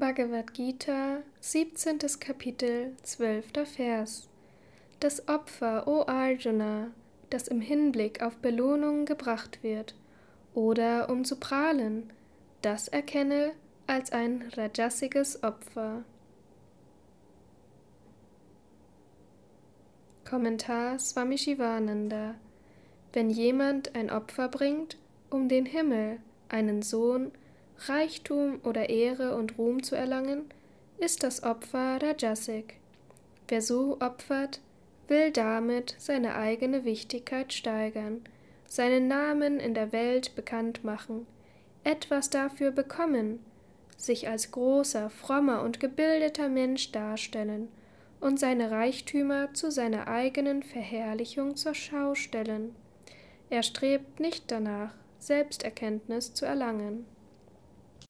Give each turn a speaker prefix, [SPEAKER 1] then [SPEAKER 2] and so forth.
[SPEAKER 1] Bhagavad Gita, 17. Kapitel, 12. Vers. Das Opfer, o Arjuna, das im Hinblick auf Belohnung gebracht wird, oder um zu prahlen, das erkenne als ein rajasiges Opfer. Kommentar Swami Shivananda Wenn jemand ein Opfer bringt, um den Himmel, einen Sohn, Reichtum oder Ehre und Ruhm zu erlangen, ist das Opfer Rajasik. Wer so opfert, will damit seine eigene Wichtigkeit steigern, seinen Namen in der Welt bekannt machen, etwas dafür bekommen, sich als großer, frommer und gebildeter Mensch darstellen und seine Reichtümer zu seiner eigenen Verherrlichung zur Schau stellen. Er strebt nicht danach, Selbsterkenntnis zu erlangen.